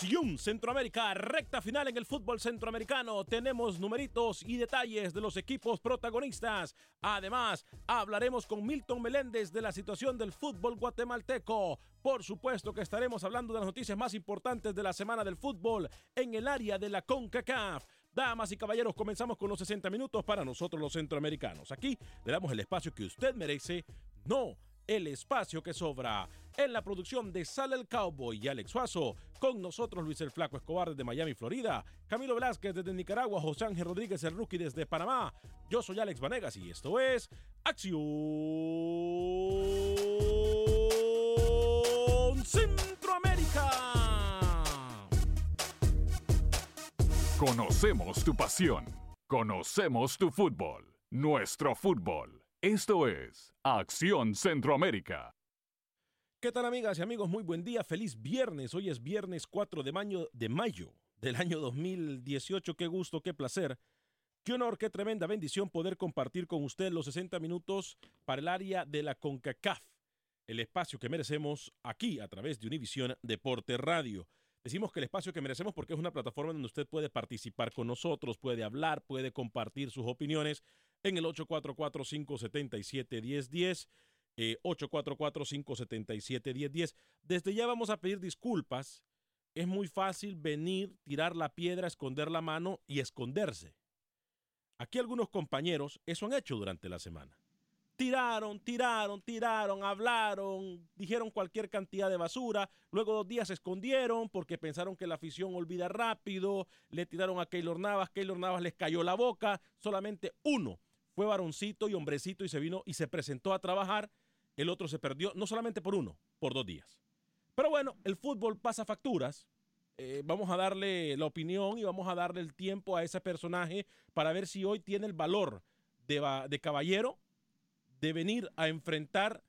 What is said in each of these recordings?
Centroamérica, recta final en el fútbol centroamericano, tenemos numeritos y detalles de los equipos protagonistas. Además, hablaremos con Milton Meléndez de la situación del fútbol guatemalteco. Por supuesto que estaremos hablando de las noticias más importantes de la semana del fútbol en el área de la CONCACAF. Damas y caballeros, comenzamos con los 60 minutos para nosotros los centroamericanos. Aquí le damos el espacio que usted merece, no el espacio que sobra. En la producción de Sale el Cowboy y Alex Suazo, con nosotros Luis el Flaco Escobar desde Miami, Florida, Camilo Velázquez desde Nicaragua, José Ángel Rodríguez el Rookie desde Panamá. Yo soy Alex Vanegas y esto es Acción Centroamérica. Conocemos tu pasión. Conocemos tu fútbol. Nuestro fútbol. Esto es Acción Centroamérica. ¿Qué tal amigas y amigos? Muy buen día, feliz viernes. Hoy es viernes 4 de mayo, de mayo del año 2018. Qué gusto, qué placer. Qué honor, qué tremenda bendición poder compartir con usted los 60 minutos para el área de la CONCACAF, el espacio que merecemos aquí a través de Univisión Deporte Radio. Decimos que el espacio que merecemos porque es una plataforma donde usted puede participar con nosotros, puede hablar, puede compartir sus opiniones en el 844-577-1010, eh, 844-577-1010. Desde ya vamos a pedir disculpas. Es muy fácil venir, tirar la piedra, esconder la mano y esconderse. Aquí algunos compañeros eso han hecho durante la semana. Tiraron, tiraron, tiraron, hablaron, dijeron cualquier cantidad de basura. Luego dos días se escondieron porque pensaron que la afición olvida rápido. Le tiraron a Keylor Navas. Keylor Navas les cayó la boca. Solamente uno fue varoncito y hombrecito y se vino y se presentó a trabajar. El otro se perdió, no solamente por uno, por dos días. Pero bueno, el fútbol pasa facturas. Eh, vamos a darle la opinión y vamos a darle el tiempo a ese personaje para ver si hoy tiene el valor de, de caballero de venir a enfrentar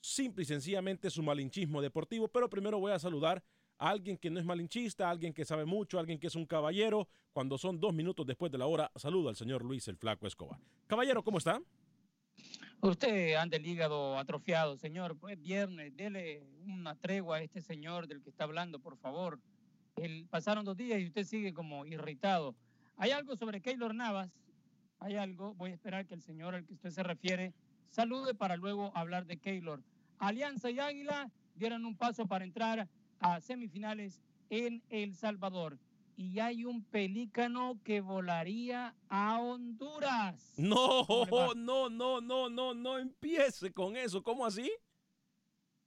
simple y sencillamente su malinchismo deportivo. Pero primero voy a saludar alguien que no es malinchista, alguien que sabe mucho, alguien que es un caballero. Cuando son dos minutos después de la hora, saludo al señor Luis el Flaco Escobar. Caballero, ¿cómo está? Usted anda el hígado atrofiado, señor. Pues viernes, dele una tregua a este señor del que está hablando, por favor. El, pasaron dos días y usted sigue como irritado. Hay algo sobre Keylor Navas. Hay algo. Voy a esperar que el señor al que usted se refiere salude para luego hablar de Keylor. Alianza y Águila dieron un paso para entrar a semifinales en El Salvador. Y hay un pelícano que volaría a Honduras. No, no, no, no, no, no empiece con eso. ¿Cómo así?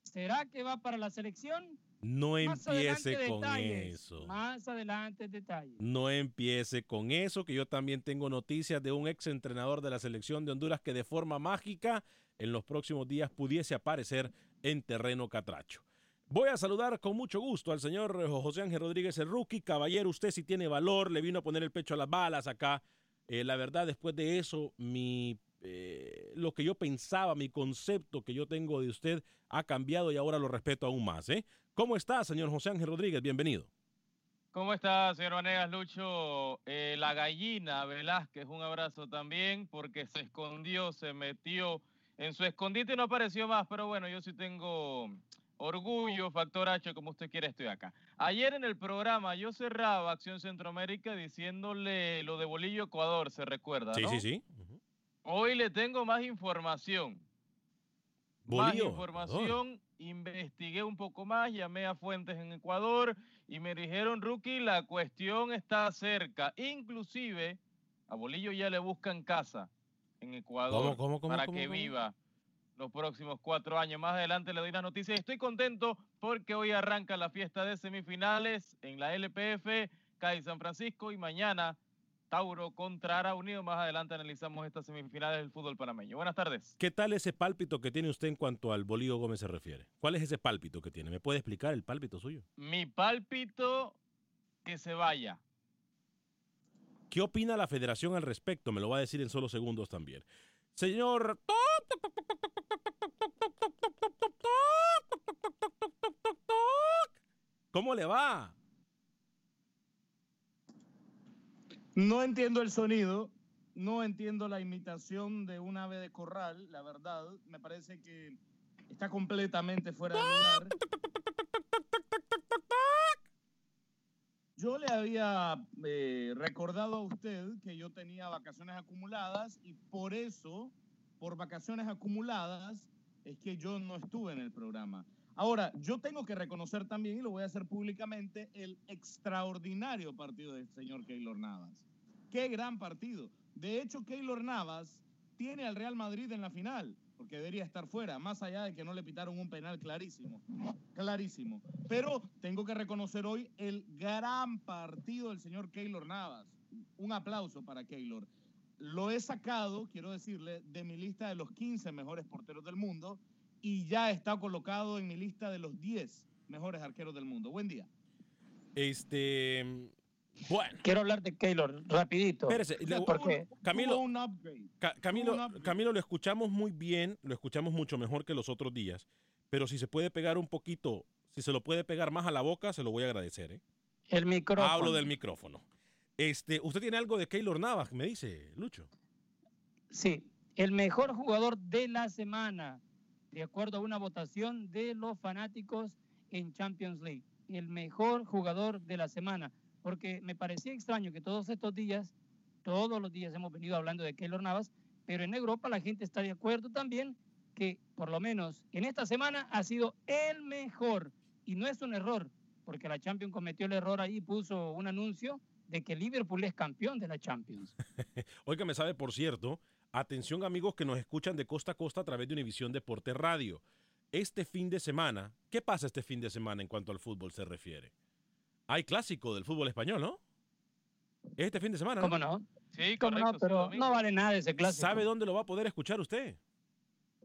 ¿Será que va para la selección? No Más empiece con detalles, eso. Más adelante detalles. No empiece con eso, que yo también tengo noticias de un ex entrenador de la selección de Honduras que de forma mágica en los próximos días pudiese aparecer en terreno catracho. Voy a saludar con mucho gusto al señor eh, José Ángel Rodríguez, el rookie. Caballero, usted si tiene valor, le vino a poner el pecho a las balas acá. Eh, la verdad, después de eso, mi, eh, lo que yo pensaba, mi concepto que yo tengo de usted ha cambiado y ahora lo respeto aún más. ¿eh? ¿Cómo está, señor José Ángel Rodríguez? Bienvenido. ¿Cómo está, señor Vanegas Lucho? La gallina Velázquez, un abrazo también, porque se escondió, se metió en su escondite y no apareció más, pero bueno, yo sí tengo orgullo, factor H, como usted quiera, estoy acá. Ayer en el programa yo cerraba Acción Centroamérica diciéndole lo de Bolillo Ecuador, se recuerda, Sí, ¿no? sí, sí. Hoy le tengo más información. Bolillo, más Ecuador. información, investigué un poco más, llamé a fuentes en Ecuador y me dijeron, Rookie, la cuestión está cerca. Inclusive, a Bolillo ya le buscan casa en Ecuador ¿Cómo, cómo, cómo, para cómo, que cómo? viva los próximos cuatro años. Más adelante le doy las noticias. Estoy contento porque hoy arranca la fiesta de semifinales en la LPF, CAI San Francisco y mañana Tauro contra Ara Unido. Más adelante analizamos estas semifinales del fútbol panameño. Buenas tardes. ¿Qué tal ese pálpito que tiene usted en cuanto al Bolillo Gómez se refiere? ¿Cuál es ese pálpito que tiene? ¿Me puede explicar el pálpito suyo? Mi pálpito que se vaya. ¿Qué opina la federación al respecto? Me lo va a decir en solo segundos también. Señor... ¿Cómo le va? No entiendo el sonido, no entiendo la imitación de un ave de corral, la verdad. Me parece que está completamente fuera de lugar. Yo le había eh, recordado a usted que yo tenía vacaciones acumuladas y por eso, por vacaciones acumuladas, es que yo no estuve en el programa. Ahora, yo tengo que reconocer también, y lo voy a hacer públicamente, el extraordinario partido del señor Keylor Navas. Qué gran partido. De hecho, Keylor Navas tiene al Real Madrid en la final, porque debería estar fuera, más allá de que no le pitaron un penal clarísimo. Clarísimo. Pero tengo que reconocer hoy el gran partido del señor Keylor Navas. Un aplauso para Keylor. Lo he sacado, quiero decirle, de mi lista de los 15 mejores porteros del mundo y ya está colocado en mi lista de los 10 mejores arqueros del mundo. Buen día. Este... Bueno. Quiero hablar de Keylor rapidito. Espérese, Porque Camilo, Camilo, Tuvo un upgrade. Camilo, lo escuchamos muy bien, lo escuchamos mucho mejor que los otros días, pero si se puede pegar un poquito, si se lo puede pegar más a la boca, se lo voy a agradecer. ¿eh? el micrófono. Hablo del micrófono. Este, usted tiene algo de Keylor Navas, me dice, Lucho. Sí, el mejor jugador de la semana, de acuerdo a una votación de los fanáticos en Champions League. El mejor jugador de la semana. Porque me parecía extraño que todos estos días, todos los días hemos venido hablando de Keylor Navas, pero en Europa la gente está de acuerdo también que por lo menos en esta semana ha sido el mejor. Y no es un error, porque la Champions cometió el error ahí, puso un anuncio de que Liverpool es campeón de la Champions. Oiga, me sabe, por cierto, atención amigos que nos escuchan de costa a costa a través de Univisión Deporte Radio. Este fin de semana, ¿qué pasa este fin de semana en cuanto al fútbol se refiere? Hay clásico del fútbol español, ¿no? Este fin de semana, ¿no? ¿Cómo no? Sí, ¿Cómo correcto. no? Pero no vale nada ese clásico. ¿Sabe dónde lo va a poder escuchar usted?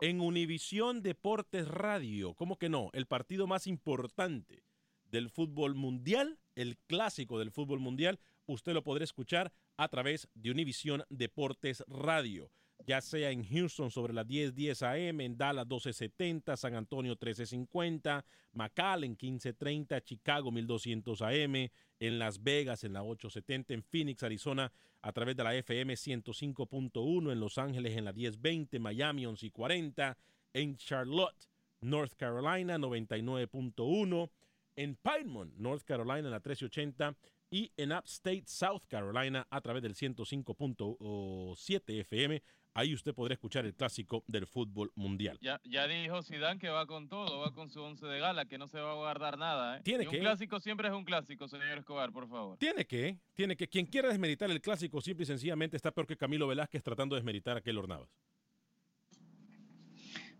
En Univisión Deportes Radio. ¿Cómo que no? El partido más importante del fútbol mundial, el clásico del fútbol mundial, usted lo podrá escuchar a través de Univisión Deportes Radio. Ya sea en Houston sobre las 10:10 AM, en Dallas 1270, San Antonio 1350, McAllen 1530, Chicago 1200 AM, en Las Vegas en la 870, en Phoenix, Arizona a través de la FM 105.1, en Los Ángeles en la 1020, Miami 11 y 40, en Charlotte, North Carolina 99.1, en Piedmont, North Carolina en la 1380 y en Upstate South Carolina a través del 105.7 FM. Ahí usted podrá escuchar el clásico del fútbol mundial. Ya, ya dijo Zidane que va con todo, va con su once de gala, que no se va a guardar nada. ¿eh? Tiene Y que. Un clásico siempre es un clásico, señor Escobar, por favor. Tiene que, tiene que. Quien quiera desmeritar el clásico simple y sencillamente está peor que Camilo Velázquez tratando de desmeritar a Keylor Navas.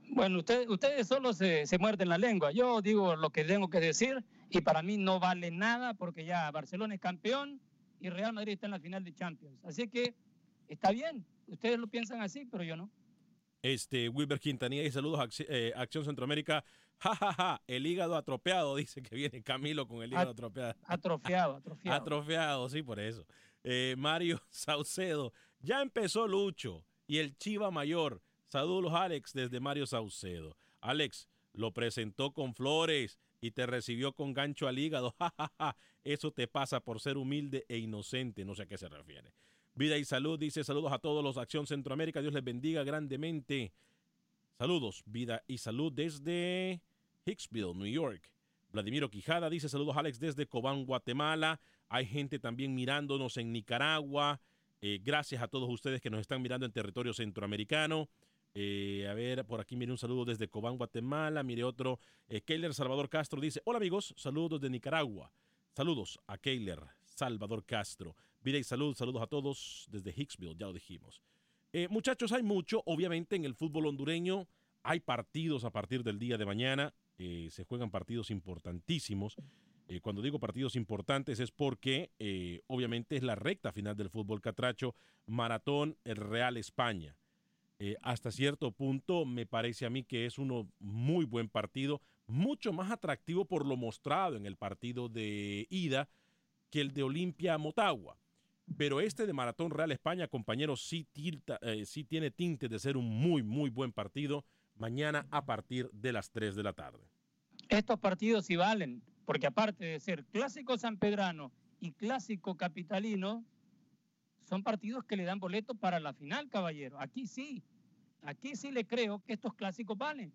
Bueno, usted- ustedes solo se, se muerden la lengua. Yo digo lo que tengo que decir y para mí no vale nada porque ya Barcelona es campeón y Real Madrid está en la final de Champions. Así que está bien. Ustedes lo piensan así, pero yo no. Este, Wilber Quintanilla y saludos a eh, Acción Centroamérica. Ja, ja, ja, el hígado atropeado, dice que viene Camilo con el hígado At- atropeado. Atrofiado, atrofiado. Atrofiado, sí, por eso. Eh, Mario Saucedo, ya empezó Lucho y el Chiva Mayor. Saludos, Alex, desde Mario Saucedo. Alex, lo presentó con flores y te recibió con gancho al hígado. Ja, ja, ja. Eso te pasa por ser humilde e inocente. No sé a qué se refiere. Vida y salud, dice saludos a todos los Acción Centroamérica. Dios les bendiga grandemente. Saludos, vida y salud desde Hicksville, New York. Vladimiro Quijada dice saludos Alex desde Cobán, Guatemala. Hay gente también mirándonos en Nicaragua. Eh, gracias a todos ustedes que nos están mirando en territorio centroamericano. Eh, a ver, por aquí mire un saludo desde Cobán, Guatemala. Mire otro. Eh, Keiler Salvador Castro dice, hola amigos, saludos de Nicaragua. Saludos a Keiler Salvador Castro. Vida y salud, saludos a todos desde Hicksville, ya lo dijimos. Eh, muchachos, hay mucho, obviamente, en el fútbol hondureño. Hay partidos a partir del día de mañana. eh, se juegan partidos importantísimos. Eh, cuando digo partidos importantes es porque, obviamente, es la recta final del fútbol catracho. Maratón el Real España. Hasta cierto punto me parece a mí que es uno muy buen partido, mucho más atractivo por lo mostrado en el partido de ida que el de Olimpia Motagua. Pero este de Maratón Real España, compañeros, sí, tilta- eh, sí tiene tinte de ser un muy, muy buen partido mañana a partir de las 3 de la tarde. Estos partidos sí valen, porque aparte de ser clásico sanpedrano y clásico capitalino, son partidos que le dan boleto para la final, caballero. Aquí sí, aquí sí le creo que estos clásicos valen.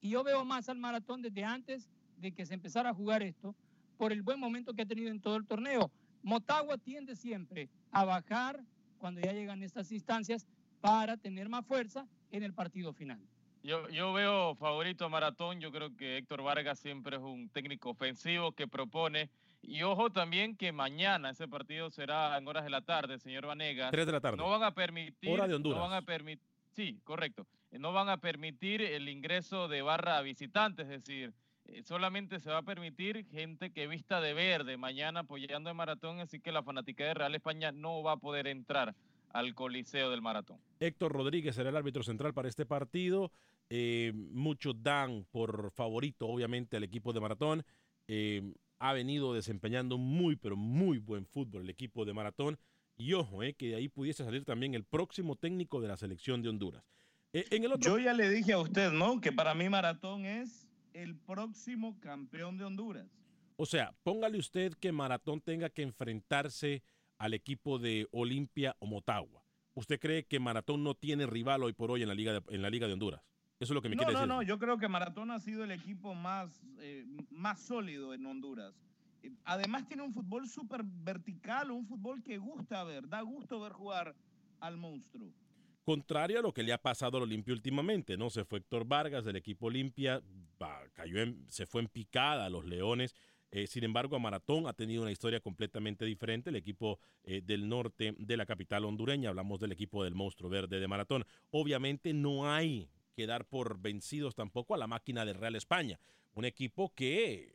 Y yo veo más al maratón desde antes de que se empezara a jugar esto, por el buen momento que ha tenido en todo el torneo. Motagua tiende siempre a bajar cuando ya llegan estas instancias para tener más fuerza en el partido final. Yo, yo veo favorito a Maratón. Yo creo que Héctor Vargas siempre es un técnico ofensivo que propone. Y ojo también que mañana ese partido será en horas de la tarde, señor Vanegas. 3 de la tarde. No van a permitir. Hora de Honduras. No van a permitir. Sí, correcto. No van a permitir el ingreso de barra visitante, es decir, eh, solamente se va a permitir gente que vista de verde mañana apoyando el maratón, así que la fanática de Real España no va a poder entrar al coliseo del maratón. Héctor Rodríguez será el árbitro central para este partido. Eh, muchos dan por favorito, obviamente, al equipo de Maratón. Eh, ha venido desempeñando muy, pero muy buen fútbol el equipo de Maratón. Y ojo, eh, que de ahí pudiese salir también el próximo técnico de la selección de Honduras. Eh, en el otro, Yo ya le dije a usted, ¿no? Que para mí Maratón es el próximo campeón de Honduras. o sea, póngale usted que Maratón tenga que enfrentarse al equipo de Olimpia o Motagua. ¿Usted cree que Maratón no tiene rival hoy por hoy en la Liga de, en la Liga de Honduras? Eso es lo que me No, quiere no, decir. no, yo creo que Maratón ha sido el equipo más, eh, más sólido en Honduras. Eh, Además tiene un fútbol súper vertical, un fútbol que gusta ver, da gusto ver jugar al monstruo. Contrario a lo que le ha pasado al Olimpia últimamente, ¿no? Se fue Héctor Vargas del equipo Olimpia, cayó se fue en picada a los Leones. Eh, sin embargo, a Maratón ha tenido una historia completamente diferente. El equipo eh, del norte de la capital hondureña, hablamos del equipo del monstruo verde de Maratón. Obviamente no hay que dar por vencidos tampoco a la máquina de Real España. Un equipo que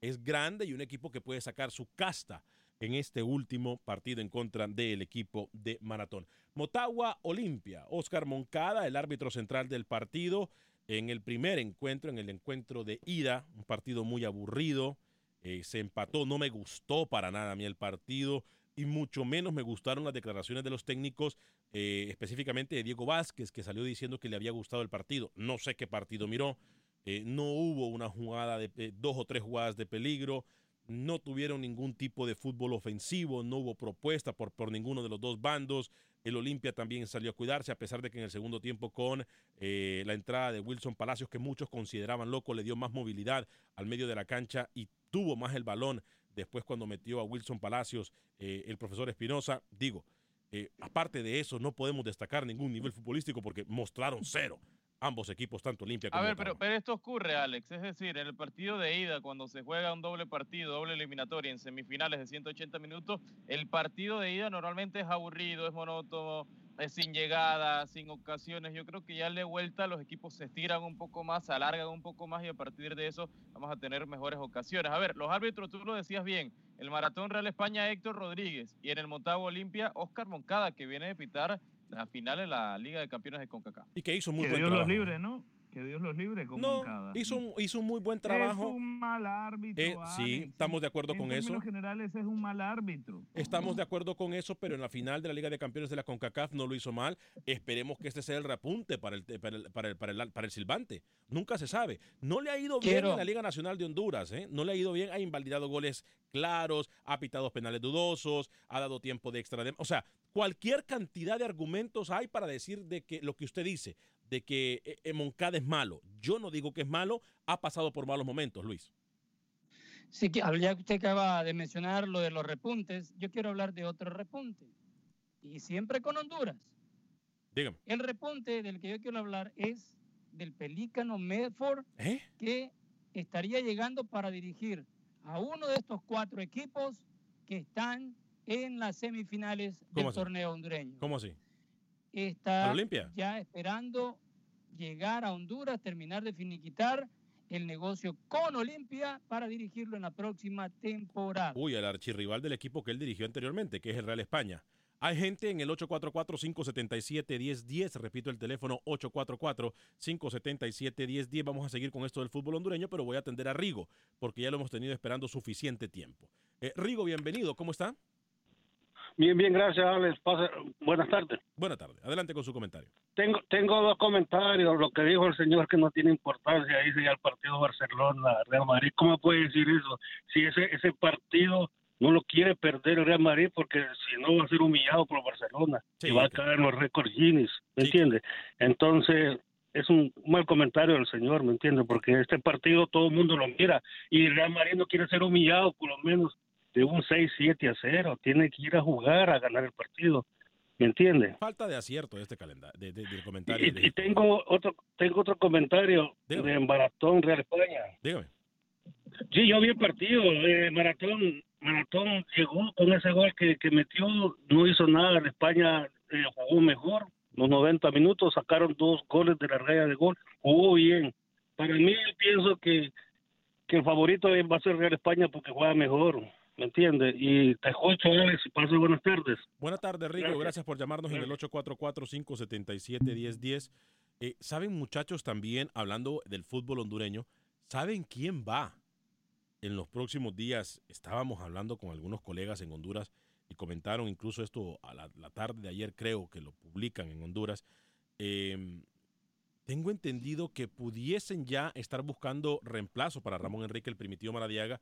es grande y un equipo que puede sacar su casta en este último partido en contra del equipo de Maratón. Motagua Olimpia, Oscar Moncada, el árbitro central del partido, en el primer encuentro, en el encuentro de ida, un partido muy aburrido, eh, se empató, no me gustó para nada a mí el partido y mucho menos me gustaron las declaraciones de los técnicos, eh, específicamente de Diego Vázquez, que salió diciendo que le había gustado el partido. No sé qué partido miró, eh, no hubo una jugada de dos o tres jugadas de peligro, no tuvieron ningún tipo de fútbol ofensivo, no hubo propuesta por, por ninguno de los dos bandos. El Olimpia también salió a cuidarse, a pesar de que en el segundo tiempo con eh, la entrada de Wilson Palacios, que muchos consideraban loco, le dio más movilidad al medio de la cancha y tuvo más el balón. Después cuando metió a Wilson Palacios, eh, el profesor Espinosa, digo, eh, aparte de eso, no podemos destacar ningún nivel futbolístico porque mostraron cero ambos equipos, tanto Olimpia como A ver, pero, pero esto ocurre, Alex. Es decir, en el partido de ida, cuando se juega un doble partido, doble eliminatoria en semifinales de 180 minutos, el partido de ida normalmente es aburrido, es monótono, es sin llegada, sin ocasiones. Yo creo que ya de vuelta los equipos se estiran un poco más, se alargan un poco más y a partir de eso vamos a tener mejores ocasiones. A ver, los árbitros, tú lo decías bien, el Maratón Real España Héctor Rodríguez y en el Motagua Olimpia Oscar Moncada, que viene de pitar la final en la Liga de Campeones de CONCACAF. Y que hizo muy que buen Dios trabajo. los libre, ¿no? Que Dios los libre con No, Moncada. hizo un, hizo un muy buen trabajo. Es un mal árbitro. Eh, sí, estamos de acuerdo en con eso. términos generales es un mal árbitro. Estamos de acuerdo con eso, pero en la final de la Liga de Campeones de la CONCACAF no lo hizo mal. Esperemos que este sea el repunte para el, para el, para el, para el, para el silbante. Nunca se sabe. No le ha ido bien Quiero- en la Liga Nacional de Honduras. ¿eh? No le ha ido bien. Ha invalidado goles claros, ha pitado penales dudosos, ha dado tiempo de extra. de- o sea, cualquier cantidad de argumentos hay para decir de que lo que usted dice, de que eh, Moncada es malo. Yo no digo que es malo, ha pasado por malos momentos, Luis. Sí, que ya que usted acaba de mencionar lo de los repuntes, yo quiero hablar de otro repunte. Y siempre con Honduras. Dígame. El repunte del que yo quiero hablar es del pelícano Medford, ¿Eh? que estaría llegando para dirigir a uno de estos cuatro equipos que están en las semifinales del torneo hondureño. ¿Cómo así? ¿A Está Olimpia? ya esperando llegar a Honduras, terminar de finiquitar el negocio con Olimpia para dirigirlo en la próxima temporada. Uy, el archirrival del equipo que él dirigió anteriormente, que es el Real España. Hay gente en el 844-577-1010, repito el teléfono 844-577-1010. Vamos a seguir con esto del fútbol hondureño, pero voy a atender a Rigo, porque ya lo hemos tenido esperando suficiente tiempo. Eh, Rigo, bienvenido, ¿cómo está? Bien, bien, gracias, Alex. Pasa- Buenas tardes. Buena tarde, adelante con su comentario. Tengo, tengo dos comentarios. Lo que dijo el señor que no tiene importancia, dice ya el partido Barcelona-Real Madrid. ¿Cómo puede decir eso? Si ese, ese partido no lo quiere perder el Real Madrid porque si no va a ser humillado por Barcelona Sí, y va a caer en los récords Guinness, ¿me Sí. entiende? Entonces, es un mal comentario del señor, ¿me entiende? Porque este partido todo el mundo lo mira y el Real Madrid no quiere ser humillado por lo menos de un 6-7 a 0. Tiene que ir a jugar a ganar el partido, ¿me entiende? Falta de acierto de este calendario, de, de- del comentario. Y, de- y tengo otro tengo otro comentario Dígame. de Maratón Real España. Dígame. Sí, yo vi el partido. eh, Maratón Maratón llegó con ese gol que, que metió, no hizo nada. La España eh, jugó mejor. Los 90 minutos sacaron dos goles de la raya de gol. Jugó bien. Para mí, pienso que, que el favorito va a ser Real España porque juega mejor. ¿Me entiendes? Y te escucho, Alex, y paso buenas tardes. Buenas tardes, Rigo. Gracias. Gracias, por llamarnos en el 844-577-1010. Eh, Saben, muchachos, también hablando del fútbol hondureño, ¿saben quién va? En los próximos días estábamos hablando con algunos colegas en Honduras y comentaron incluso esto a la, la tarde de ayer, creo que lo publican en Honduras. Eh, tengo entendido que pudiesen ya estar buscando reemplazo para Ramón Enrique, el primitivo Maradiaga.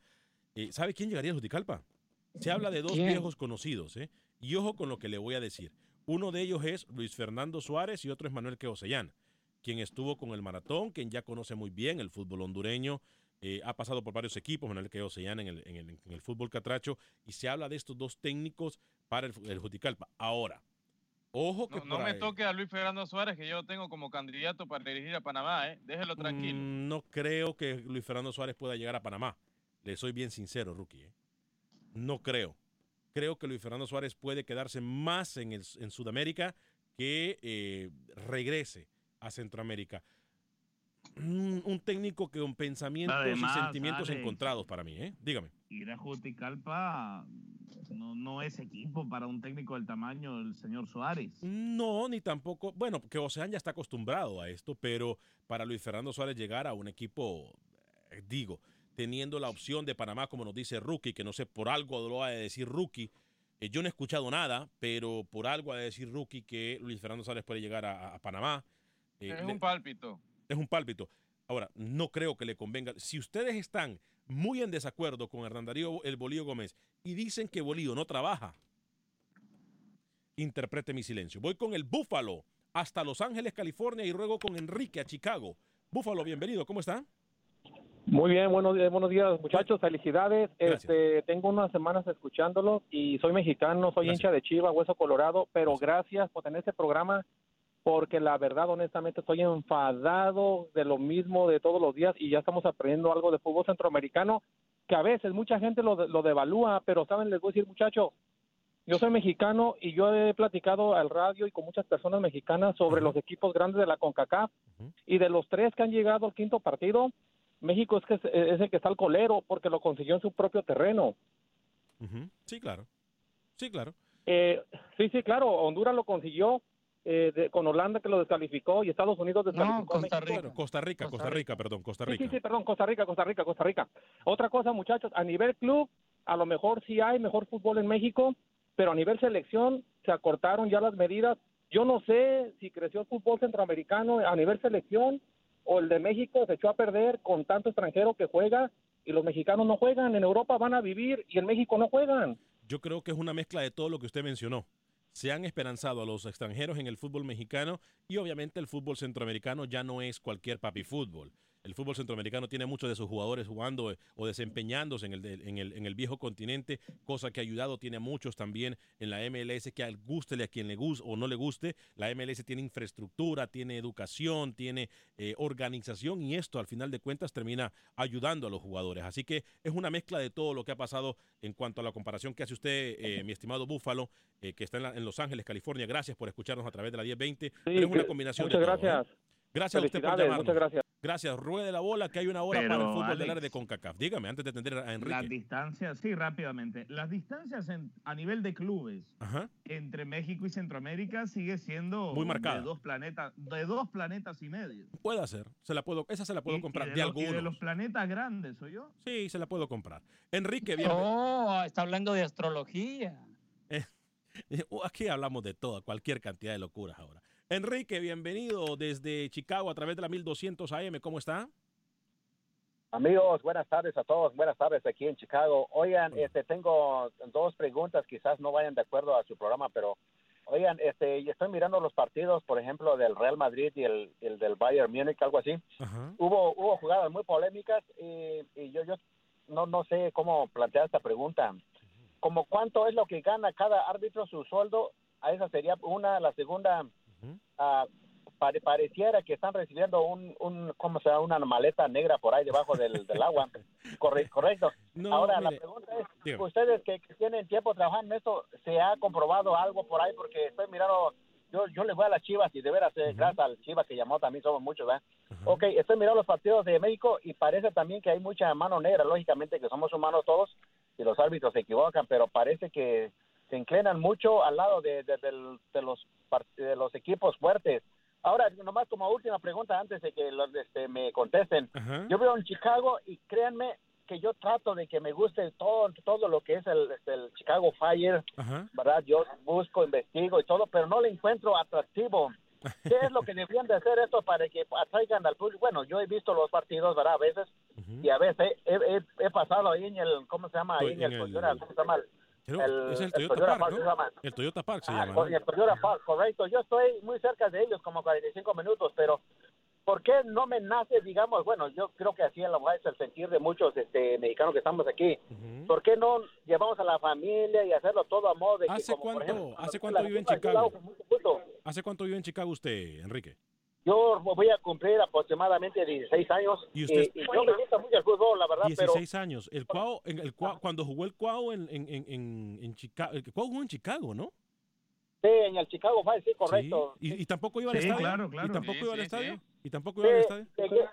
Eh, ¿Sabe quién llegaría a Juticalpa? Se habla de dos ¿Quién? viejos conocidos, ¿eh? Y ojo con lo que le voy a decir. Uno de ellos es Luis Fernando Suárez y otro es Manuel Queosellán, quien estuvo con el maratón, quien ya conoce muy bien el fútbol hondureño, eh, ha pasado por varios equipos, Manuel Queosellán en el, en, el, en el fútbol catracho, y se habla de estos dos técnicos para el, el Juticalpa. Ahora, ojo que No, no me ahí- toque a Luis Fernando Suárez, que yo lo tengo como candidato para dirigir a Panamá, ¿eh? Déjelo tranquilo. Mm, no creo que Luis Fernando Suárez pueda llegar a Panamá. Le soy bien sincero, rookie. ¿eh? No creo. Creo que Luis Fernando Suárez puede quedarse más en, el, en Sudamérica que eh, regrese a Centroamérica. Un, un técnico que con pensamientos Además, y sentimientos Alex. encontrados para mí. ¿eh? Dígame. Ir a Juticalpa no, no es equipo para un técnico del tamaño del señor Suárez. No, ni tampoco. Bueno, que Ocean ya está acostumbrado a esto, pero para Luis Fernando Suárez llegar a un equipo, eh, digo, teniendo la opción de Panamá, como nos dice Rookie, que no sé, por algo lo ha de decir Rookie. eh, yo no he escuchado nada, pero por algo ha de decir Rookie que Luis Fernando Suárez puede llegar a, a Panamá. Eh, es un pálpito. es un pálpito. Ahora, no creo que le convenga. Si ustedes están muy en desacuerdo con Hernán Darío El Bolío Gómez y dicen que Bolío no trabaja, interprete mi silencio. Voy con el Búfalo hasta Los Ángeles, California y luego con Enrique a Chicago. Búfalo, bienvenido. ¿Cómo está? Muy bien, buenos días, buenos días muchachos, felicidades. Gracias. Este, tengo unas semanas escuchándolos y soy mexicano, soy Gracias. hincha de Chivas, Hueso Colorado, pero gracias por tener este programa porque la verdad, honestamente, estoy enfadado de lo mismo de todos los días y ya estamos aprendiendo algo de fútbol centroamericano que a veces mucha gente lo, lo devalúa, pero saben, les voy a decir muchachos, yo soy mexicano y yo he platicado al radio y con muchas personas mexicanas sobre los equipos grandes de la CONCACAF y de los tres que han llegado al quinto partido, México es que es, es el que está al colero porque lo consiguió en su propio terreno. Sí, claro. Sí, claro. Eh, sí, sí, claro, Honduras lo consiguió eh, de- con Holanda que lo descalificó y Estados Unidos descalificó Costa. Bueno, Costa Rica, Costa Rica, perdón, Costa Sí, Rica. sí, sí, perdón, Costa Rica, Costa Rica, Costa Rica. Otra cosa, muchachos, a nivel club, a lo mejor sí hay mejor fútbol en México, pero a nivel selección se acortaron ya las medidas. Yo no sé si creció el fútbol centroamericano a nivel selección o el de México se echó a perder con tanto extranjero que juega y los mexicanos no juegan. En Europa van a vivir y en México no juegan. Yo creo que es una mezcla de todo lo que usted mencionó. Se han esperanzado a los extranjeros en el fútbol mexicano y obviamente el fútbol centroamericano ya no es cualquier papi fútbol. El fútbol centroamericano tiene muchos de sus jugadores jugando eh, o desempeñándose en el, en, el, en el viejo continente, cosa que ha ayudado. Tiene a muchos también en la MLS que al gústele a quien le guste o no le guste. La MLS tiene infraestructura, tiene educación, tiene eh, organización y esto al final de cuentas termina ayudando a los jugadores. Así que es una mezcla de todo lo que ha pasado en cuanto a la comparación que hace usted, eh, mi estimado Búfalo, eh, que está en, la- en Los Ángeles, California. Gracias por escucharnos a través de la 1020. Pero es una combinación muchas de todo, gracias. Gracias a usted por llamarnos. muchas gracias. Gracias. Ruede la bola que hay una hora para el fútbol del Alex, área de CONCACAF. Dígame, antes de atender a Las Enrique. distancias, sí, rápidamente. Las distancias en- a nivel de clubes Ajá. entre México y Centroamérica sigue siendo Muy marcada. de dos planetas, de dos planetas y medio. Puede ser. Se la puedo, esa se la puedo Y- y comprar de de, los- y algunos. de los planetas grandes, ¿soy yo? Sí, se la puedo comprar. Enrique, bienvenido. Oh, está hablando de astrología. Aquí hablamos de todo, cualquier cantidad de locuras ahora. Enrique, bienvenido desde Chicago a través de la 1200 AM. ¿Cómo está? Amigos, buenas tardes a todos. Buenas tardes aquí en Chicago. Oigan, este, tengo dos preguntas, quizás no vayan de acuerdo a su programa, pero oigan, este, estoy mirando los partidos, por ejemplo, del Real Madrid y el, el del Bayern Múnich, algo así. Hubo, hubo jugadas muy polémicas y, y yo, yo no, no sé cómo plantear esta pregunta. Como cuánto es lo que gana cada árbitro su sueldo, a esa sería una. La segunda, pare- pareciera que están recibiendo un, un ¿cómo se llama? Una maleta negra por ahí debajo del, del agua. Corre- correcto. No, Ahora, la pregunta es, dígame. ustedes que, que tienen tiempo trabajando en esto, ¿se ha comprobado algo por ahí? Porque estoy mirando, yo, yo le voy a las chivas y de veras, eh, gracias al chiva que llamó, también somos muchos, ¿verdad? Ok, estoy mirando los partidos de México y parece también que hay mucha mano negra, lógicamente que somos humanos todos y los árbitros se equivocan, pero parece que se inclinan mucho al lado de, de- del- de los, de los equipos fuertes. Ahora, nomás como última pregunta antes de que los, este, me contesten. Yo veo en Chicago y créanme que yo trato de que me guste todo, todo lo que es el, este, el Chicago Fire, ¿verdad? Yo busco, investigo y todo, pero no le encuentro atractivo. ¿Qué es lo que deberían de hacer esto para que atraigan al público? Bueno, yo he visto los partidos, ¿verdad? A veces, y a veces he, he- he pasado ahí en el, ¿cómo se llama? Ahí en, En el, el- ¿cómo se llama? Creo- es el Toyota Toyota Park, ¿cómo se ¿no? llama? El Toyota Park se Ah, llama. el Toyota Park, correcto. Yo estoy muy cerca de ellos, como 45 minutos, pero ¿por qué no me nace, digamos, bueno, yo creo que así a mejor es el sentir de muchos este, mexicanos que estamos aquí. ¿Por qué no llevamos a la familia y hacerlo todo a modo de que, ¿Hace como, por cuánto, ejemplo, ¿hace la cuánto vive en la Chicago? ¿Hace cuánto vive en Chicago usted, Enrique? Yo voy a cumplir aproximadamente 16 años ¿Y usted- y, y yo me gusta mucho el fútbol, la verdad, 16 años. El Cuau, en el Cuau- cuando jugó el Cuau en, en, en, en, en Chicago, el Cuau jugó en Chicago, ¿no? pero sí, en el Chicago Fire, sí, correcto. Sí. ¿Y, y tampoco iba al Sí, estadio? claro, claro. ¿Y tampoco Sí, iba al estadio? sí. ¿Y tampoco iba al estadio? llegué,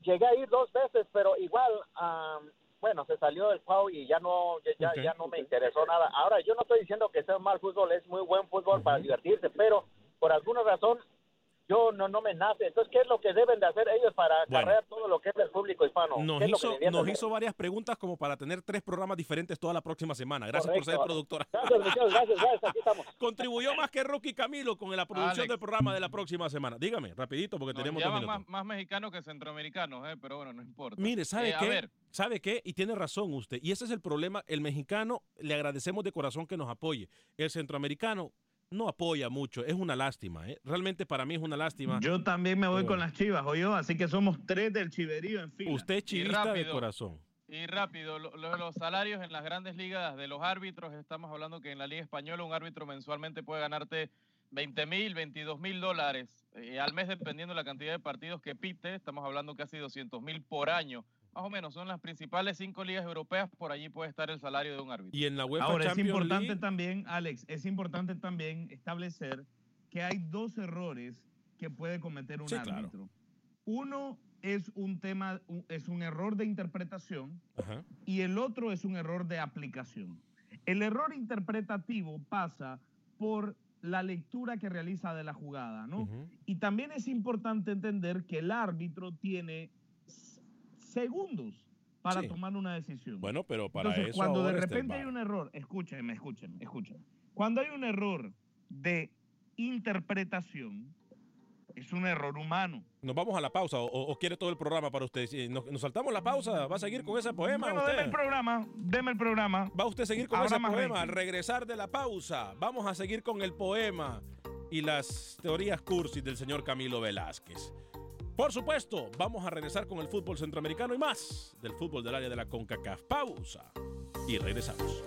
llegué a ir dos veces, pero igual, am, bueno, se salió el Pau y ya no, ya, ya- Ok. ya no me interesó nada. Ahora, yo no estoy diciendo que sea un mal fútbol, es muy buen fútbol para divertirse, pero por alguna razón yo no, no me nace. Entonces, ¿qué es lo que deben de hacer ellos para Bueno. acarrear todo lo que es el público hispano? Nos ¿Qué es lo que hizo, nos hizo varias preguntas como para tener tres programas diferentes toda la próxima semana. Gracias por ser productora. Gracias, gracias, gracias, aquí estamos. Contribuyó más que Rocky Camilo con la producción Alex. del programa de la próxima semana. Dígame, rapidito, porque Nos tenemos dos minutos. más, más mexicanos que centroamericanos, eh, pero bueno, no importa. Mire, ¿sabe Eh, a qué? ver, ¿Sabe qué? Y tiene razón usted. Y ese es el problema. El mexicano, le agradecemos de corazón que nos apoye. El centroamericano no apoya mucho. Es una lástima. ¿eh? Realmente para mí es una lástima. Yo también me voy Pero con las chivas, o yo, así que somos tres del chiverío en fila. Usted es chivista de corazón. Y rápido, lo- lo- los salarios en las grandes ligas de los árbitros, estamos hablando que en la Liga Española un árbitro mensualmente puede ganarte 20 mil, 22 mil dólares eh, al mes, dependiendo de la cantidad de partidos que pite. Estamos hablando casi 200 mil por año. Más o menos, son las principales cinco ligas europeas, por allí puede estar el salario de un árbitro. Y en la UEFA Ahora, es importante League- también, Alex, es importante también establecer que hay dos errores que puede cometer un Sí, claro. árbitro. Uno es un tema, es un error de interpretación Ajá. y el otro es un error de aplicación. El error interpretativo pasa por la lectura que realiza de la jugada, ¿no? Y también es importante entender que el árbitro tiene segundos para Sí. tomar una decisión. Bueno, pero para Entonces, eso cuando de repente hay un error, escúchenme, escúchenme, escúchenme. Cuando hay un error de interpretación, es un error humano. Nos vamos a la pausa o, o quiere todo el programa para usted. Nos, nos saltamos la pausa. ¿Va a seguir con ese poema Bueno, usted? deme el programa, deme el programa. ¿Va usted a seguir con ese poema? Al regresar de la pausa, vamos a seguir con el poema y las teorías cursis del señor Camilo Velázquez. Por supuesto, vamos a regresar con el fútbol centroamericano y más del fútbol del área de la CONCACAF. Pausa y regresamos.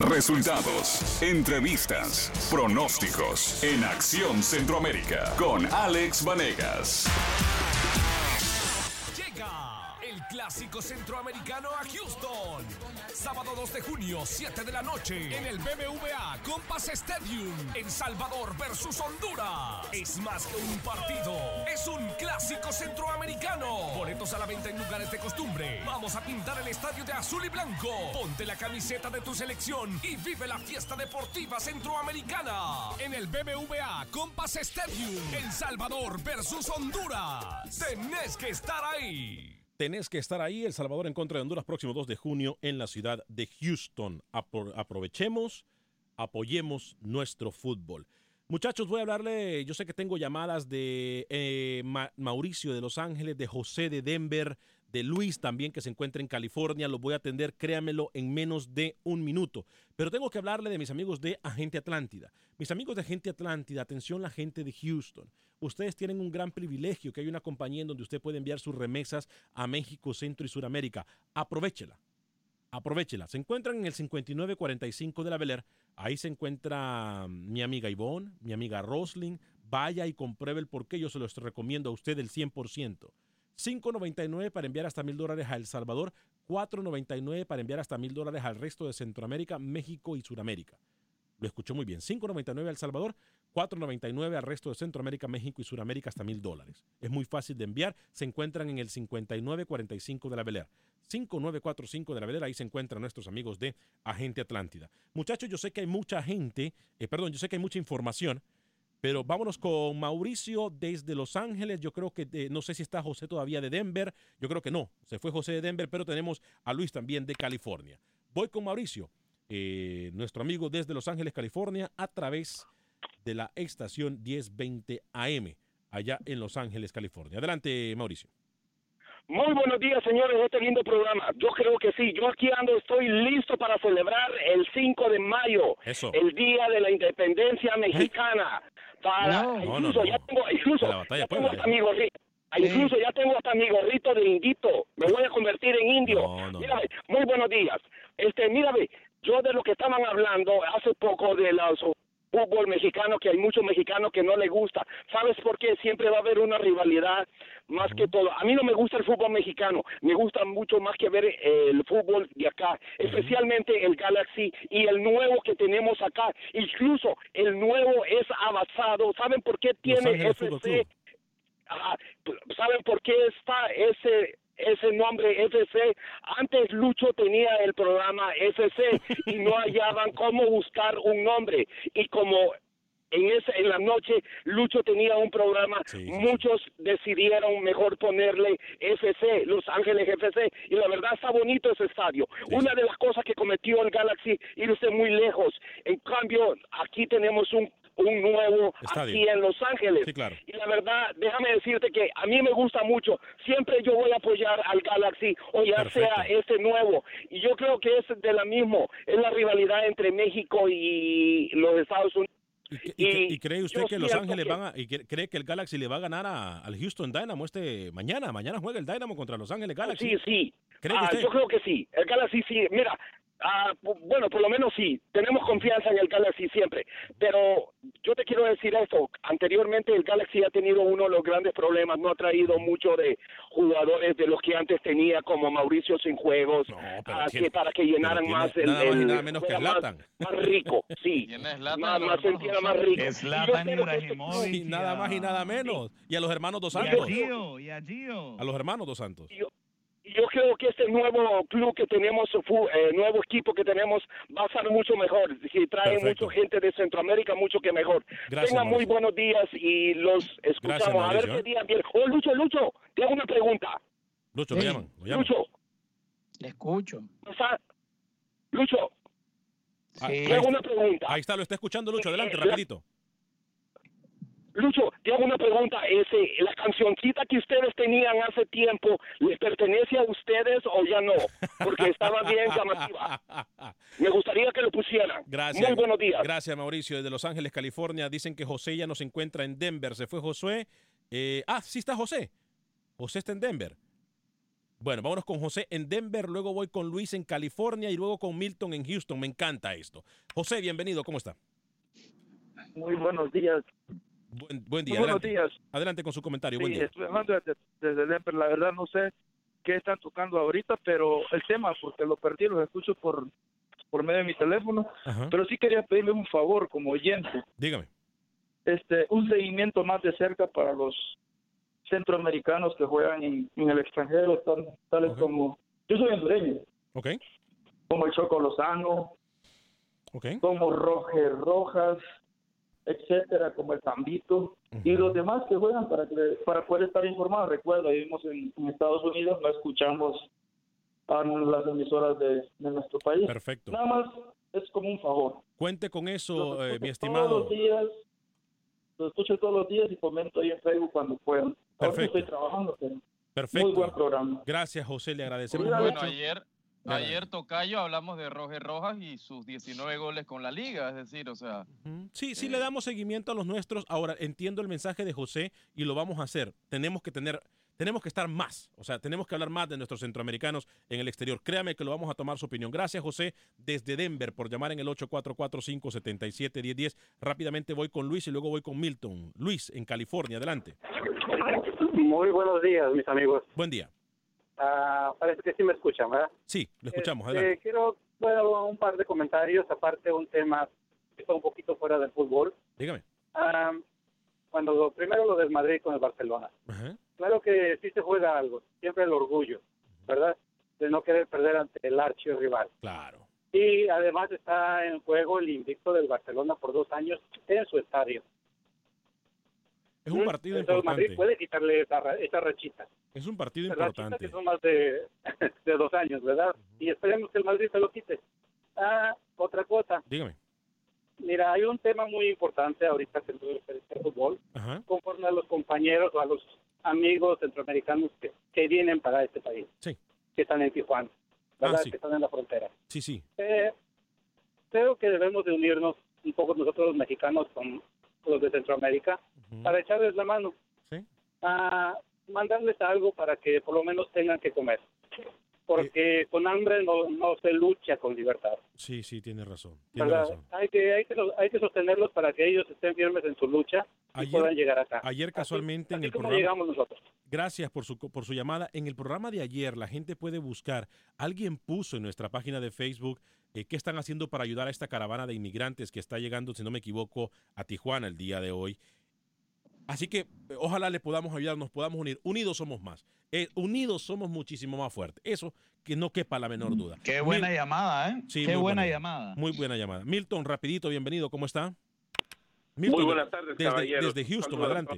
Resultados, entrevistas, pronósticos en Acción Centroamérica con Alex Vanegas. Clásico centroamericano a Houston. Sábado 2 de junio, 7 de la noche, en el BBVA Compass Stadium, en Salvador versus Honduras. Es más que un partido, es un clásico centroamericano. Boletos a la venta en lugares de costumbre. Vamos a pintar el estadio de azul y blanco. Ponte la camiseta de tu selección y vive la fiesta deportiva centroamericana. En el BBVA Compass Stadium, en Salvador versus Honduras. Tenés que estar ahí. Tenés que estar ahí, El Salvador en contra de Honduras, próximo 2 de junio en la ciudad de Houston. Apro- aprovechemos, apoyemos nuestro fútbol. Muchachos, voy a hablarle, yo sé que tengo llamadas de eh, Ma- Mauricio de Los Ángeles, de José de Denver, de Luis también que se encuentra en California. Los voy a atender, créamelo, en menos de un minuto. Pero tengo que hablarle de mis amigos de Agente Atlántida. Mis amigos de Agente Atlántida, atención la gente de Houston. Ustedes tienen un gran privilegio que hay una compañía en donde usted puede enviar sus remesas a México, Centro y Suramérica. Aprovechela. Aprovechela. Se encuentran en el 5945 de la Bel Air. Ahí se encuentra mm, mi amiga Ivonne, mi amiga Roslyn. Vaya y compruebe el por qué. Yo se los recomiendo a usted el 100%. 5.99 para enviar hasta mil dólares a El Salvador, 4.99 para enviar hasta mil dólares al resto de Centroamérica, México y Suramérica. Lo escuchó muy bien. 5.99 a El Salvador, 4.99 al resto de Centroamérica, México y Suramérica hasta mil dólares. Es muy fácil de enviar. Se encuentran en el 5945 de la Bel Air. 5945 de la Bel Air, ahí se encuentran nuestros amigos de Agente Atlántida. Muchachos, yo sé que hay mucha gente, eh, perdón, yo sé que hay mucha información, pero vámonos con Mauricio desde Los Ángeles. Yo creo que eh, no sé si está José todavía de Denver. Yo creo que no. Se fue José de Denver, pero tenemos a Luis también de California. Voy con Mauricio, eh, nuestro amigo desde Los Ángeles, California, a través de la estación 1020 AM, allá en Los Ángeles, California. Adelante, Mauricio. Muy buenos días, señores, de este lindo programa. Yo creo que sí. Yo aquí ando, estoy listo para celebrar el 5 de mayo, Eso. el Día de la Independencia Mexicana. Para, No. No, incluso no, ya no. tengo, incluso, De la batalla ya tengo Puebla, hasta ya. mi gorrito. Incluso ya tengo hasta mi gorrito de indito. Me voy a convertir en indio. No, no, Mírame, muy buenos días. Este, mírame, yo de lo que estaban hablando hace poco de los fútbol mexicano, que hay muchos mexicanos que no les gusta. ¿Sabes por qué? Siempre va a haber una rivalidad más que todo. A mí no me gusta el fútbol mexicano, me gusta mucho más que ver eh, el fútbol de acá, especialmente el Galaxy y el nuevo que tenemos acá. Incluso el nuevo es avanzado. ¿Saben por qué tiene FC? Ajá. ¿Saben por qué está ese ese nombre FC? Antes Lucho tenía el programa FC y no hallaban cómo buscar un nombre y como en esa en la noche Lucho tenía un programa, muchos decidieron mejor ponerle FC, Los Ángeles FC y la verdad está bonito ese estadio. Una de las cosas que cometió el Galaxy irse muy lejos. En cambio, aquí tenemos un un nuevo Estadio. aquí en Los Ángeles. Sí, claro. Y la verdad, déjame decirte que a mí me gusta mucho. Siempre yo voy a apoyar al Galaxy o ya Perfecto. sea este nuevo. Y yo creo que es de la mismo. Es la rivalidad entre México y los Estados Unidos. ¿Y, cre- y cree usted que Los Ángeles que- van a, y cre- cree que el Galaxy le va a ganar a- al Houston Dynamo este mañana? Mañana juega el Dynamo contra Los Ángeles Galaxy. Sí, sí. ¿Cree Ah, usted? yo creo que sí. El Galaxy sí. Mira, Ah, bueno, por lo menos sí, tenemos confianza en el Galaxy siempre, pero yo te quiero decir esto, anteriormente el Galaxy ha tenido uno de los grandes problemas, no ha traído mucho de jugadores de los que antes tenía, como Mauricio sin juegos, ah, tiene- que para que llenaran tiene más el, nada más y el- nada menos que más, rico, sí, más, más sentiera más rico. Y yo este- Sí, nada más y nada menos. Y a los hermanos Dos Y a Santos. Gio, y a Gio. A los hermanos Dos Santos. Y yo creo que este nuevo club que tenemos, eh, nuevo equipo que tenemos, va a estar mucho mejor. Si trae mucha gente de Centroamérica, mucho que mejor. Gracias, Tengan muy buenos días y los escuchamos. a ver qué ¿eh? día viene. Oh, Lucho, Lucho, te hago una pregunta. Lucho, lo Sí. llaman. Lo llaman. Lucho. Le escucho. o sea, Lucho, Ah, te hago una pregunta. Ahí está, lo está escuchando Lucho. Adelante, La- rapidito. Lucho, te hago una pregunta. Ese, ¿La cancioncita que ustedes tenían hace tiempo, ¿les pertenece a ustedes o ya no? Porque estaba bien llamativa. Me gustaría que lo pusieran. Gracias. Muy buenos días. Gracias, Mauricio. Desde Los Ángeles, California. Dicen que José ya no se encuentra en Denver. Se fue Josué. Eh, ah, sí está José. José está en Denver. Bueno, vámonos con José en Denver. Luego voy con Luis en California y luego con Milton en Houston. Me encanta esto. José, bienvenido. ¿Cómo está? Muy buenos días. Buen, buen día. Buenos adelante. días. Adelante con su comentario. Sí, buen día. estoy hablando desde, desde Denver. La verdad no sé qué están tocando ahorita, pero el tema, porque lo perdí, lo escucho por, por medio de mi teléfono. Ajá. Pero sí quería pedirle un favor como oyente. Dígame. Este, un seguimiento más de cerca para los centroamericanos que juegan en, en el extranjero, tal- tales como... Yo soy hondureño, Ok. como el Choco Lozano, Ok. como Roger Rojas, etcétera, como el Zambito y los demás que juegan para que, para poder estar informados. Recuerda, vivimos en, en Estados Unidos, no escuchamos a las emisoras de, de nuestro país. Perfecto. Nada más es como un favor. Cuente con eso, Los eh, mi estimado. Todos los días, lo escucho todos los días y comento ahí en Facebook cuando. Ahora Perfecto. estoy trabajando, pero Perfecto. muy buen programa. Gracias, José. Le agradecemos mucho. Bueno, ayer. Ayer Tocayo hablamos de Roger Rojas y sus 19 goles con la liga, es decir, o sea, Sí, sí le damos seguimiento a los nuestros. Ahora entiendo el mensaje de José y lo vamos a hacer. Tenemos que tener, tenemos que estar más. O sea, tenemos que hablar más de nuestros centroamericanos en el exterior. Créame que lo vamos a tomar su opinión. Gracias, José, desde Denver por llamar en el 844-577-1010. Rápidamente voy con Luis y luego voy con Milton. Luis, en California, adelante. Muy buenos días, mis amigos. Buen día. Ah, parece que sí me escuchan, ¿verdad? Sí, lo escuchamos. Este, Adelante. quiero, bueno, un par de comentarios, aparte un tema que está un poquito fuera del fútbol. Dígame. Ah, cuando lo- primero lo del Madrid con el Barcelona. Ajá. Claro que sí se juega algo, siempre el orgullo, ¿verdad? De no querer perder ante el archi rival. Claro. Y además está en juego el invicto del Barcelona por dos años en su estadio. Es un partido Entonces, Madrid importante. puede quitarle esa, esa rachita. Es un partido rachitas importante. que son más de, de dos años, ¿verdad? Y esperemos que el Madrid se lo quite. Ah, otra cosa, Dígame. mira, hay un tema muy importante ahorita que el fútbol, Ajá. conforme a los compañeros o a los amigos centroamericanos que, que vienen para este país, Sí. que están en Tijuana, ¿verdad? Ah, sí. Que están en la frontera. Sí, sí. Eh, creo que debemos de unirnos un poco nosotros los mexicanos con los de Centroamérica para echarles la mano, Sí. a mandarles algo para que por lo menos tengan que comer, porque con hambre no, no se lucha con libertad. Sí, sí, tiene razón. Tiene razón. Hay que hay que hay que sostenerlos para que ellos estén firmes en su lucha y Ayer- puedan llegar acá. Ayer casualmente en Así el como programa. llegamos nosotros. Gracias por su, por su llamada. En el programa de ayer, la gente puede buscar. Alguien puso en nuestra página de Facebook eh, qué están haciendo para ayudar a esta caravana de inmigrantes que está llegando, si no me equivoco, a Tijuana el día de hoy. Así que eh, ojalá le podamos ayudar, nos podamos unir. Unidos somos más. Eh, unidos somos muchísimo más fuertes. Eso que no quepa la menor duda. Qué buena Mil- llamada, ¿eh? Sí, Qué muy buena buena. llamada. Muy buena llamada. Milton, rapidito, bienvenido. ¿Cómo está? Muy Milton, buenas tardes, desde, caballeros. desde Houston, adelante.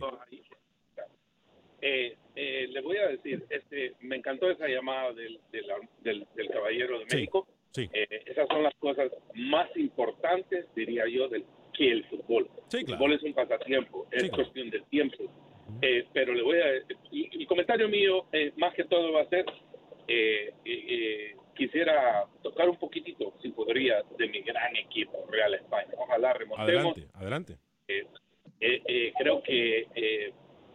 Eh, eh, le voy a decir, este, me encantó esa llamada del, del, del- del caballero de México. Sí. Eh, esas son las cosas más importantes, diría yo, del, que el fútbol. Sí, El claro. fútbol es un pasatiempo, es Sí, claro. cuestión del tiempo. Eh, pero le voy a... y- Mi comentario mío, eh, más que todo, va a ser, eh, eh, eh, quisiera tocar un poquitito, si podría, de mi gran equipo, Real España. Ojalá remontemos. Adelante, adelante. Creo que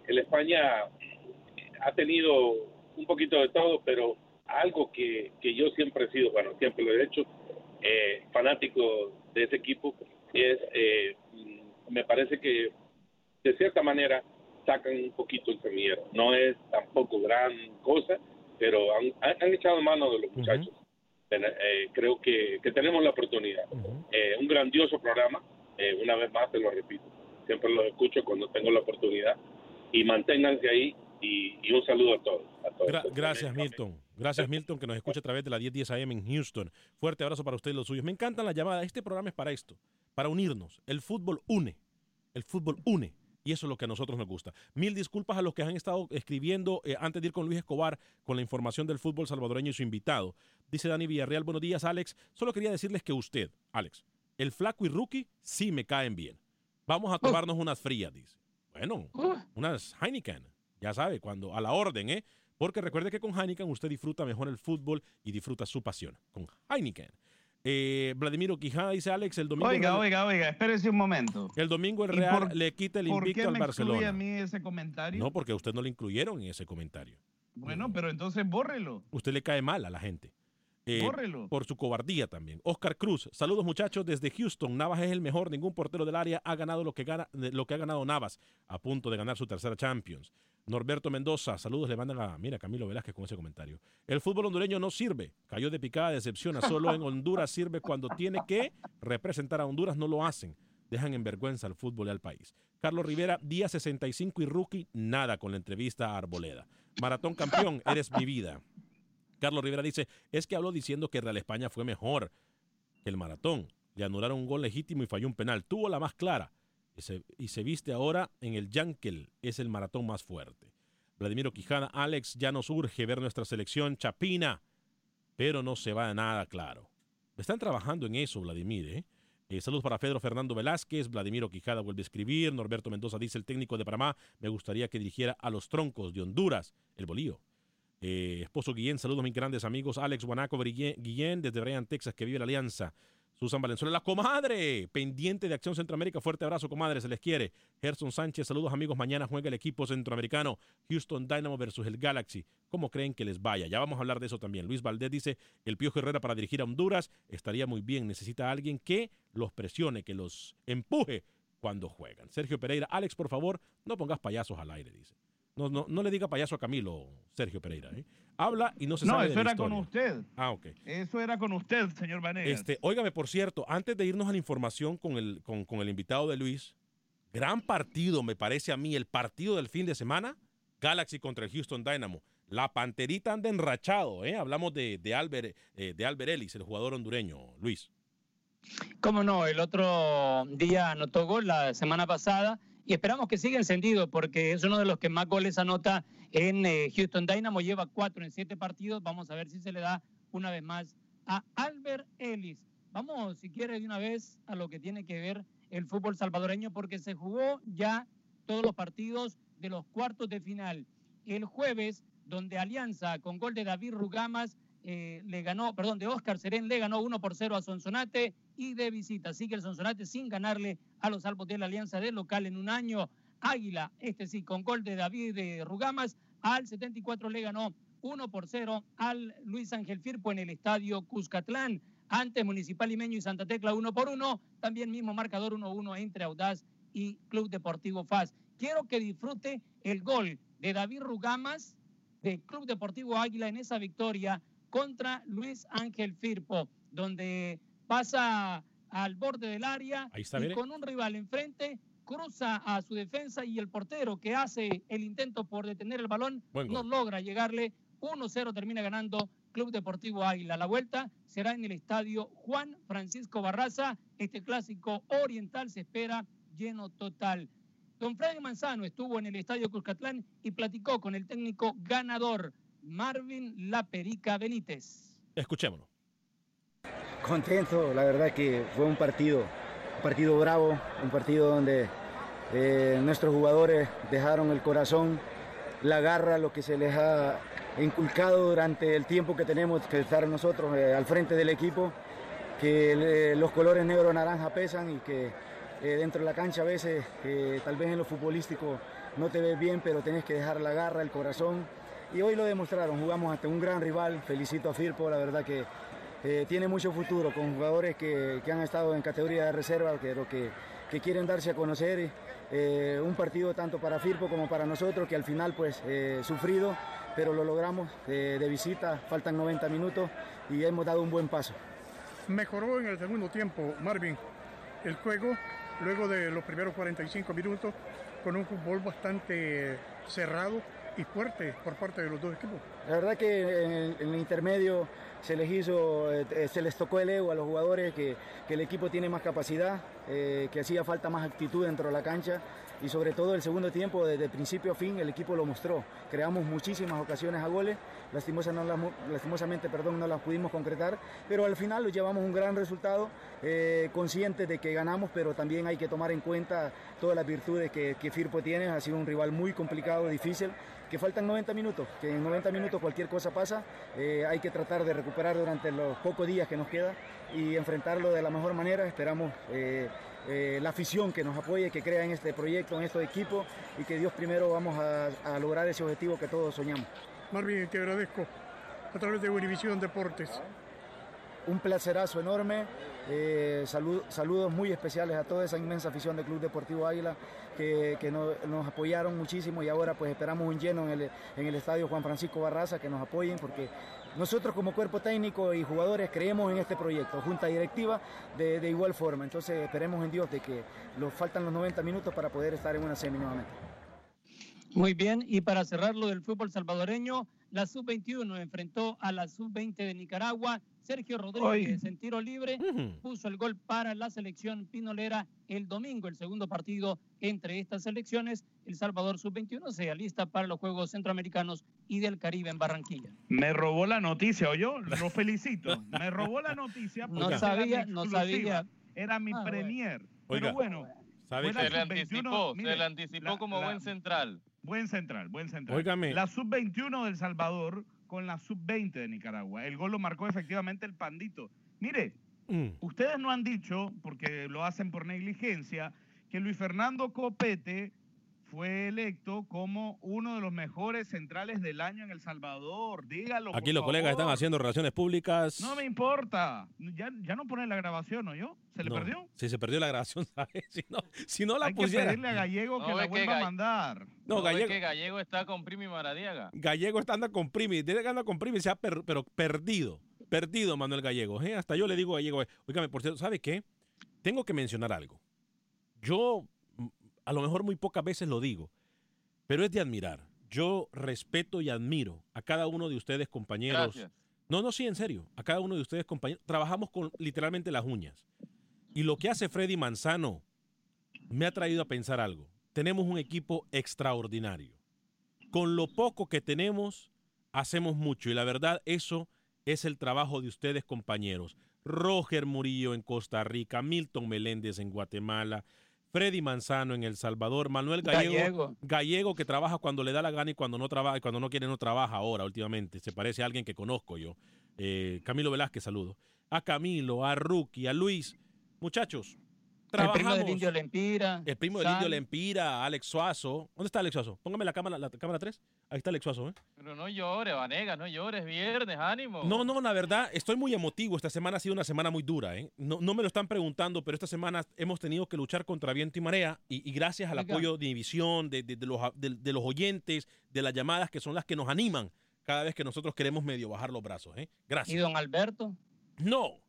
el España ha tenido un poquito de todo, pero algo que, que yo siempre he sido, bueno, siempre lo he hecho, eh, fanático de ese equipo, es, eh, mm, me parece que de cierta manera sacan un poquito el semillero. No es tampoco gran cosa, pero han, han- echado mano de los muchachos. Eh, creo que, que tenemos la oportunidad. Eh, un grandioso programa, eh, una vez más te lo repito, siempre lo escucho cuando tengo la oportunidad y manténganse ahí y, y un saludo a todos. A todos. Gra- gracias, Milton. Gracias, Milton, que nos escucha a través de la 1010 AM en Houston. Fuerte abrazo para usted y los suyos. Me encantan las llamadas. Este programa es para esto, para unirnos. El fútbol une. El fútbol une. Y eso es lo que a nosotros nos gusta. Mil disculpas a los que han estado escribiendo eh, antes de ir con Luis Escobar con la información del fútbol salvadoreño y su invitado. Dice Dani Villarreal, buenos días, Alex. Solo quería decirles que usted, Alex, el flaco y rookie sí me caen bien. Vamos a tomarnos unas frías, dice. Bueno, unas Heineken. Ya sabe, cuando a la orden, ¿eh? Porque recuerde que con Heineken usted disfruta mejor el fútbol y disfruta su pasión. Con Heineken. Eh, Vladimiro Quijada dice Alex, el domingo. Oiga, Real- oiga, oiga, espérese un momento. El domingo el ¿Y Real por- le quita el ¿Por invicto qué al me Barcelona. a mí ese comentario? No, porque a usted no le incluyeron en ese comentario. Bueno, pero entonces bórrelo. Usted le cae mal a la gente. Eh, Bórrelo. por su cobardía también. Oscar Cruz, saludos muchachos desde Houston. Navas es el mejor, ningún portero del área ha ganado lo que, gana, lo que ha ganado Navas, a punto de ganar su tercera Champions. Norberto Mendoza, saludos le mandan a, mira, Camilo Velázquez con ese comentario. El fútbol hondureño no sirve, cayó de picada, decepciona, solo en Honduras sirve cuando tiene que representar a Honduras, no lo hacen. Dejan en vergüenza al fútbol y al país. Carlos Rivera, día 65 y rookie, nada con la entrevista a Arboleda. Maratón campeón, eres mi vida. Carlos Rivera dice, es que habló diciendo que Real España fue mejor que el maratón. Le anularon un gol legítimo y falló un penal. Tuvo la más clara y se, viste ahora en el Yankel. Es el maratón más fuerte. Vladimiro Quijada, Alex, ya nos urge ver nuestra selección chapina, pero no se va a nada claro. Están trabajando en eso, Vladimir. ¿eh? Eh, saludos para Pedro Fernando Velázquez, Vladimiro Quijada vuelve a escribir, Norberto Mendoza dice el técnico de Panamá, me gustaría que dirigiera a los troncos de Honduras, el bolío. Eh, esposo Guillén, saludos mis grandes amigos. Alex Guanaco Guillén, desde Bryan, Texas, que vive la alianza. Susan Valenzuela, la comadre, pendiente de Acción Centroamérica. Fuerte abrazo, comadre, se les quiere. Gerson Sánchez, saludos amigos. Mañana juega el equipo centroamericano Houston Dynamo versus el Galaxy. ¿Cómo creen que les vaya? Ya vamos a hablar de eso también. Luis Valdés dice: el Piojo Herrera para dirigir a Honduras estaría muy bien. Necesita a alguien que los presione, que los empuje cuando juegan. Sergio Pereira, Alex, por favor, no pongas payasos al aire, dice. No, no, no le diga payaso a Camilo, Sergio Pereira. ¿eh? Habla y no se No, sabe de eso la era con usted. Ah, ok. Eso era con usted, señor Vanegas. Este, óigame, por cierto, antes de irnos a la información con el, con, con el invitado de Luis, gran partido, me parece a mí, el partido del fin de semana, Galaxy contra el Houston Dynamo. La panterita anda enrachado, ¿eh? Hablamos de, de, Albert, eh, de Albert Ellis, el jugador hondureño, Luis. Cómo no, el otro día anotó gol la semana pasada y esperamos que siga encendido porque es uno de los que más goles anota en eh, Houston Dynamo. Lleva cuatro en siete partidos. Vamos a ver si se le da una vez más a Albert Ellis. Vamos, si quiere, de una vez a lo que tiene que ver el fútbol salvadoreño porque se jugó ya todos los partidos de los cuartos de final. El jueves, donde Alianza con gol de David Rugamas eh, le ganó, perdón, de Oscar Serén le ganó 1 por 0 a Sonsonate y de visita. Sigue el Sonsonate sin ganarle a los Albos de la Alianza de local en un año. Águila, este sí, con gol de David de Rugamas, al 74 le ganó 1 por 0 al Luis Ángel Firpo en el estadio Cuscatlán. Antes Municipal Limeño y Santa Tecla 1 por 1. También mismo marcador 1-1 entre Audaz y Club Deportivo FAS. Quiero que disfrute el gol de David Rugamas del Club Deportivo Águila en esa victoria contra Luis Ángel Firpo, donde pasa al borde del área Ahí está, y con un rival enfrente cruza a su defensa y el portero que hace el intento por detener el balón no logra llegarle. 1-0 termina ganando Club Deportivo Águila. La vuelta será en el estadio Juan Francisco Barraza. Este clásico oriental se espera lleno total. Don Freddy Manzano estuvo en el estadio Cuscatlán y platicó con el técnico ganador Marvin La Perica Benítez. Escuchémonos. Contento, la verdad que fue un partido, un partido bravo, un partido donde eh, nuestros jugadores dejaron el corazón, la garra, lo que se les ha inculcado durante el tiempo que tenemos que estar nosotros eh, al frente del equipo, que eh, los colores negro-naranja pesan y que dentro de la cancha a veces, tal vez en lo futbolístico no te ves bien, pero tenés que dejar la garra, el corazón. Y hoy lo demostraron, jugamos ante un gran rival, felicito a Firpo, la verdad que eh, tiene mucho futuro con jugadores que, que han estado en categoría de reserva, pero que, que quieren darse a conocer. eh, un partido tanto para Firpo como para nosotros, que al final pues eh, sufrido, pero lo logramos de visita, faltan 90 minutos y hemos dado un buen paso. Mejoró en el segundo tiempo, Marvin, el juego, luego de los primeros 45 minutos, con un fútbol bastante cerrado y fuerte por parte de los dos equipos. La verdad que en el, en el intermedio se les hizo, eh, eh, se les tocó el ego a los jugadores que, que el equipo tiene más capacidad, eh, que hacía falta más actitud dentro de la cancha y sobre todo el segundo tiempo, desde principio a fin, el equipo lo mostró. Creamos muchísimas ocasiones a goles, las lastimosamente perdón, no las pudimos concretar, pero al final lo llevamos un gran resultado, conscientes de que ganamos, pero también hay que tomar en cuenta todas las virtudes que, que Firpo tiene. Ha sido un rival muy complicado, difícil, que faltan 90 minutos, que en 90 minutos cualquier cosa pasa, eh, hay que tratar de recuperar durante los pocos días que nos queda y enfrentarlo de la mejor manera. Esperamos eh, eh, la afición que nos apoye, que crea en este proyecto, en estos equipos y que Dios primero vamos a, a lograr ese objetivo que todos soñamos. Marvin, te agradezco a través de Univisión Deportes. Un placerazo enorme, eh, salud- saludos muy especiales a toda esa inmensa afición del Club Deportivo Águila que, que no- nos apoyaron muchísimo y ahora pues esperamos un lleno en el, en el estadio Juan Francisco Barraza que nos apoyen porque nosotros como cuerpo técnico y jugadores creemos en este proyecto, junta directiva de, de igual forma, entonces esperemos en Dios de que nos faltan los 90 minutos para poder estar en una semi nuevamente. Muy bien, y para cerrar lo del fútbol salvadoreño, la sub-21 enfrentó a la sub-20 de Nicaragua. Sergio Rodríguez en tiro libre puso el gol para la selección pinolera el domingo, el segundo partido entre estas selecciones. El Salvador sub-21 se alista para los Juegos Centroamericanos y del Caribe en Barranquilla. Me robó la noticia, yo lo felicito. Me robó la noticia. No porque era sabía, no sabía. Era mi Ah, premier. Oiga, Pero bueno. Se le sub-21, anticipó, se le anticipó como la- buen central. Buen central, buen central. Óigame. La sub-21 del Salvador con la sub-20 de Nicaragua. El gol lo marcó efectivamente el Pandito. Mire, Mm. ustedes no han dicho, porque lo hacen por negligencia, que Luis Fernando Copete fue electo como uno de los mejores centrales del año en El Salvador. Dígalo. Aquí por los colegas están haciendo relaciones públicas. No me importa. Ya, ya no ponen la grabación, ¿no yo? ¿Se le No, perdió? Sí, se perdió la grabación, ¿sabes? Si no, si no la Hay que pedirle a Gallego que la que vuelva a mandar. No, Gallego, que Gallego está con Primi Maradiaga. Gallego está anda con Primi, desde que anda con Primi se ha per- pero perdido, perdido Manuel Gallego. ¿eh? Hasta yo le digo a Gallego, oígame, por cierto, ¿sabe qué? Tengo que mencionar algo. Yo a lo mejor muy pocas veces lo digo, pero es de admirar. Yo respeto y admiro a cada uno de ustedes, compañeros. Gracias. No, no, sí, en serio. A cada uno de ustedes, compañeros. Trabajamos con literalmente las uñas. Y lo que hace Freddy Manzano me ha traído a pensar algo. Tenemos un equipo extraordinario. Con lo poco que tenemos, hacemos mucho. Y la verdad, eso es el trabajo de ustedes, compañeros. Roger Murillo en Costa Rica, Milton Meléndez en Guatemala, Freddy Manzano en El Salvador, Manuel Gallego, Gallego. Gallego que trabaja cuando le da la gana y cuando no trabaja cuando no quiere no trabaja ahora últimamente. Se parece a alguien que conozco yo. Eh, Camilo Velázquez, saludo. A Camilo, a Ruki, a Luis. Muchachos, El primo trabajamos. del Indio Lempira. El primo del. Indio Lempira, Alex Suazo. ¿Dónde está Alex Suazo? Póngame la cámara, la cámara 3. Ahí está Alex Suazo, ¿eh? Pero no llores, Vanegas, no llores, viernes, ánimo. No, no, la verdad, estoy muy emotivo. Esta semana ha sido una semana muy dura, ¿eh? No, no me lo están preguntando, pero esta semana hemos tenido que luchar contra viento y marea y, y gracias al Oiga. apoyo de División, de, de- de los, de los oyentes, de las llamadas que son las que nos animan cada vez que nosotros queremos medio bajar los brazos, ¿eh? Gracias. ¿Y don Alberto? No.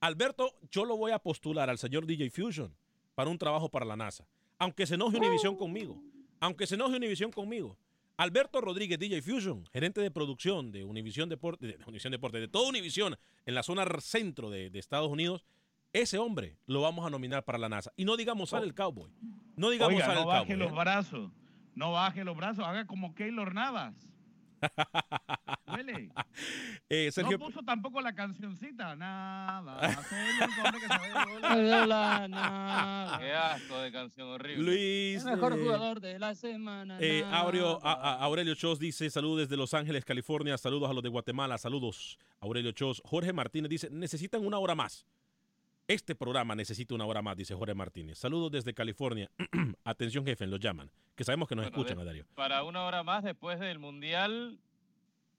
Alberto, yo lo voy a postular al señor DJ Fusion para un trabajo para la NASA. Aunque se enoje Univision conmigo. Aunque se enoje Univision conmigo. Alberto Rodríguez, DJ Fusion, gerente de producción de Univision Deporte, de Univision Deporte, de todo Univision en la zona centro de, de Estados Unidos, ese hombre lo vamos a nominar para la NASA. Y no digamos sale el cowboy. No digamos Oiga, sale no el baje cowboy. los ¿eh? brazos. No baje los brazos. Haga como Keylor Navas. Huele. Eh, Sergio, No puso tampoco la cancioncita. Nada. Qué asco de canción horrible. Luis. El mejor eh, jugador de la semana. Eh. Aurelio, a- a- Aurelio Chos dice saludos desde Los Ángeles, California, saludos a los de Guatemala, saludos Aurelio Chos. Jorge Martínez dice, necesitan una hora más. Este programa necesita una hora más, dice Jorge Martínez. Saludos desde California. Atención, jefe, los llaman. Que sabemos que nos Bueno, escuchan, Adario. Para una hora más después del Mundial,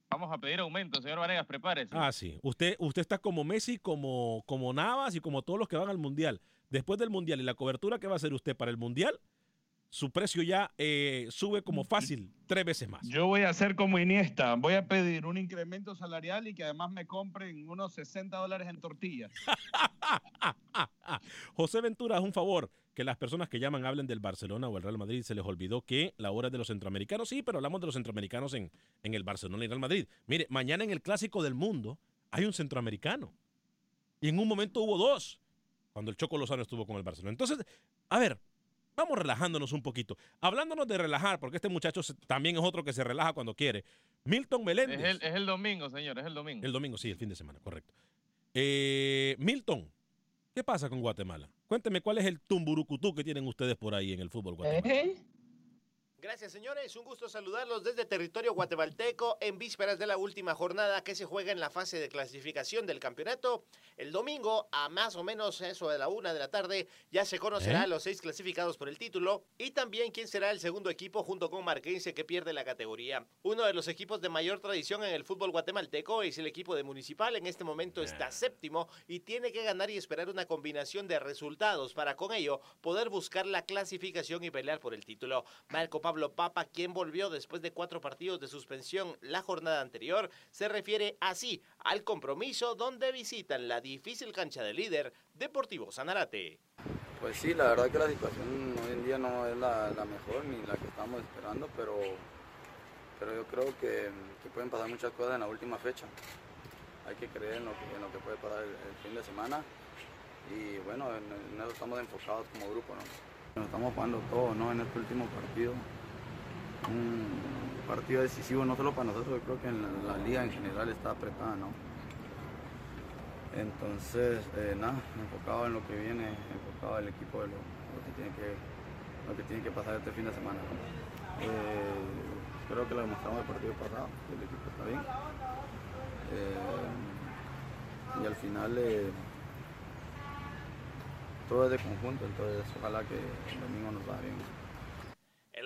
Vamos a pedir aumento, señor Vanegas, prepárese. Ah, sí. Usted, usted está como Messi, como, como Navas y como todos los que van al Mundial. Después del Mundial y la cobertura que va a hacer usted para el Mundial, su precio ya eh, sube como fácil tres veces más. Yo voy a hacer como Iniesta, voy a pedir un incremento salarial y que además me compren unos 60 dólares en tortillas. José Ventura, es un favor que las personas que llaman hablen del Barcelona o el Real Madrid. Se les olvidó que la hora es de los centroamericanos. Sí, pero hablamos de los centroamericanos en, en el Barcelona y Real Madrid. Mire, mañana en el Clásico del Mundo hay un centroamericano. Y en un momento hubo dos, cuando el Choco Lozano estuvo con el Barcelona. Entonces, a ver, vamos relajándonos un poquito. Hablándonos de relajar, porque este muchacho se- también es otro que se relaja cuando quiere. Milton Meléndez. Es el, es el domingo, señor, es el domingo. El domingo, sí, el fin de semana, correcto. Eh, Milton, ¿qué pasa con Guatemala? Cuénteme cuál es el tumburucutú que tienen ustedes por ahí en el fútbol guatemalteco. Gracias, señores. Un gusto saludarlos desde territorio guatemalteco en vísperas de la última jornada que se juega en la fase de clasificación del campeonato. El domingo, a más o menos eso de la una de la tarde, ya se conocerá ¿Eh? los seis clasificados por el título y también quién será el segundo equipo junto con Marquense que pierde la categoría. Uno de los equipos de mayor tradición en el fútbol guatemalteco es el equipo de Municipal. En este momento está séptimo y tiene que ganar y esperar una combinación de resultados para con ello poder buscar la clasificación y pelear por el título. Marco Pablo Papa, quien volvió después de cuatro partidos de suspensión la jornada anterior, se refiere así al compromiso donde visitan la difícil cancha del líder Deportivo Sanarate. Pues sí, la verdad que la situación hoy en día no es la, la mejor ni la que estamos esperando, pero, pero yo creo que, que pueden pasar muchas cosas en la última fecha. Hay que creer en lo que, en lo que puede pasar el, el fin de semana y bueno, en, en eso estamos enfocados como grupo. ¿no? Nos estamos jugando todo ¿no? en este último partido. Un partido decisivo no solo para nosotros, creo que en la, liga en general está apretada. ¿no? Entonces, eh, nada, enfocado en lo que viene, enfocado el equipo de lo, que, tiene que, lo que tiene que pasar este fin de semana. ¿no? Eh, creo que lo demostramos el partido pasado, que el equipo está bien. Eh, y al final todo es de conjunto, entonces ojalá que el domingo nos vaya bien.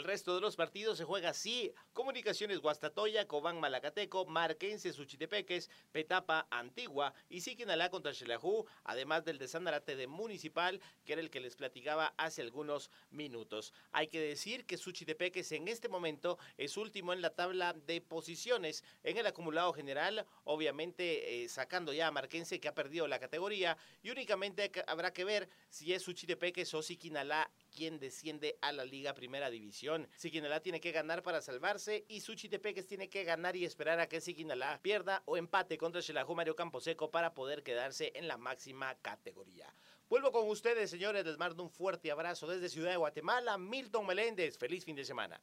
Resto de los partidos se juega así. Comunicaciones Guastatoya, Cobán Malacateco, Marquense Suchitepeques, Petapa Antigua y Siquinalá contra Xelajú, además del de Sanarate de Municipal, que era el que les platicaba hace algunos minutos. Hay que decir que Suchitepeques en este momento es último en la tabla de posiciones en el acumulado general, obviamente eh, sacando ya a Marquense que ha perdido la categoría y únicamente habrá que ver si es Suchitepeques o Siquinalá quien desciende a la Liga Primera División. Siquinalá tiene que ganar para salvarse y Suchitepeques tiene que ganar y esperar a que Siquinalá pierda o empate contra Xelajú Mario Camposeco para poder quedarse en la máxima categoría. Vuelvo con ustedes, señores. Les mando un fuerte abrazo desde Ciudad de Guatemala. Milton Meléndez. Feliz fin de semana.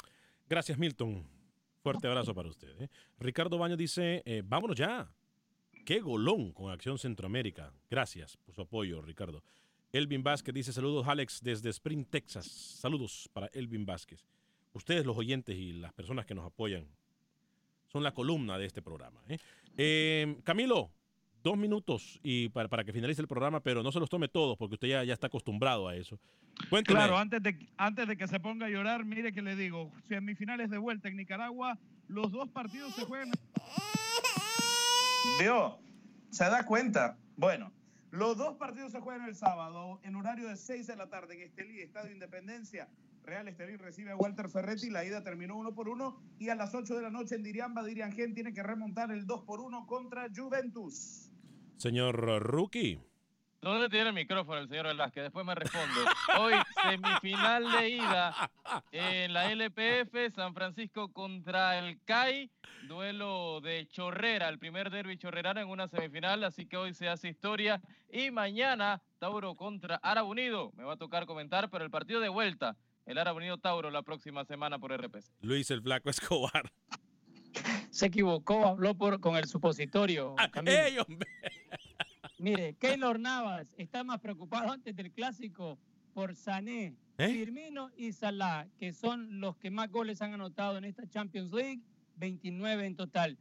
Gracias, Milton. Fuerte abrazo para usted. ¿eh? Ricardo Baño dice, eh, vámonos ya. Qué golón con Acción Centroamérica. Gracias por su apoyo, Ricardo. Elvin Vázquez dice, saludos Alex desde Spring, Texas. Saludos para Elvin Vázquez. Ustedes los oyentes y las personas que nos apoyan son la columna de este programa. ¿eh? Eh, Camilo, dos minutos y para, para que finalice el programa, pero no se los tome todos porque usted ya, ya está acostumbrado a eso. Cuénteme. Claro, antes de, antes de que se ponga a llorar, mire que le digo, semifinales de vuelta en Nicaragua, los dos partidos se juegan. ¿Vio? ¿Se da cuenta? Bueno, los dos partidos se juegan el sábado en horario de 6 de la tarde en Estelí, Estadio Independencia. Real Estelí recibe a Walter Ferretti, la ida terminó uno por uno y a las 8 de la noche en Diriamba, Dirian Gen tiene que remontar el 2 por 1 contra Juventus. Señor Rookie. ¿Dónde tiene el micrófono el señor Velázquez? Después me responde. Hoy, semifinal de ida en la LPF, San Francisco contra el CAI. Duelo de Chorrera, el primer derby chorrerano en una semifinal, así que hoy se hace historia. Y mañana, Tauro contra Árabe Unido. Me va a tocar comentar, pero el partido de vuelta, el Árabe Unido Tauro la próxima semana por RPC. Luis el Flaco Escobar. Se equivocó, habló por, con el supositorio. Camilo. ¡Ey, hombre! Mire, Keylor Navas está más preocupado antes del clásico por Sané, ¿Eh? Firmino y Salah, que son los que más goles han anotado en esta Champions League, 29 en total.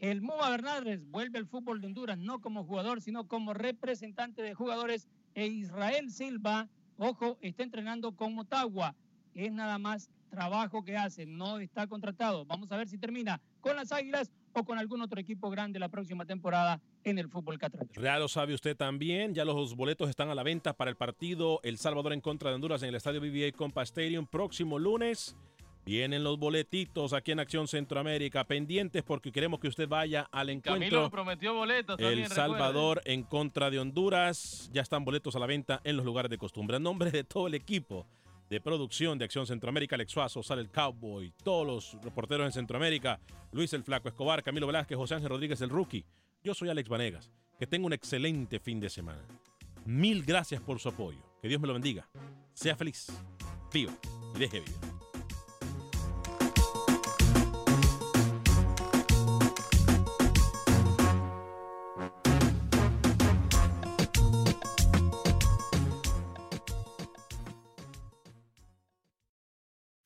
El Muma Bernardes vuelve al fútbol de Honduras no como jugador, sino como representante de jugadores. E Israel Silva, ojo, está entrenando con Motagua. Es nada más trabajo que hace, no está contratado. Vamos a ver si termina con las Águilas o con algún otro equipo grande la próxima temporada en el fútbol catracho. Real lo sabe usted también, ya los boletos están a la venta para el partido El Salvador en contra de Honduras en el estadio BBA Compa Stadium próximo lunes. Vienen los boletitos aquí en Acción Centroamérica, pendientes porque queremos que usted vaya al encuentro. Camilo prometió boletos también, El Salvador en contra de Honduras. Ya están boletos a la venta en los lugares de costumbre. En nombre de todo el equipo de producción de Acción Centroamérica, Alex Suazo, Sale el Cowboy, todos los reporteros en Centroamérica, Luis el Flaco Escobar, Camilo Velázquez, José Ángel Rodríguez el Rookie. Yo soy Alex Vanegas. Que tenga un excelente fin de semana. Mil gracias por su apoyo. Que Dios me lo bendiga. Sea feliz, viva y deje vivir.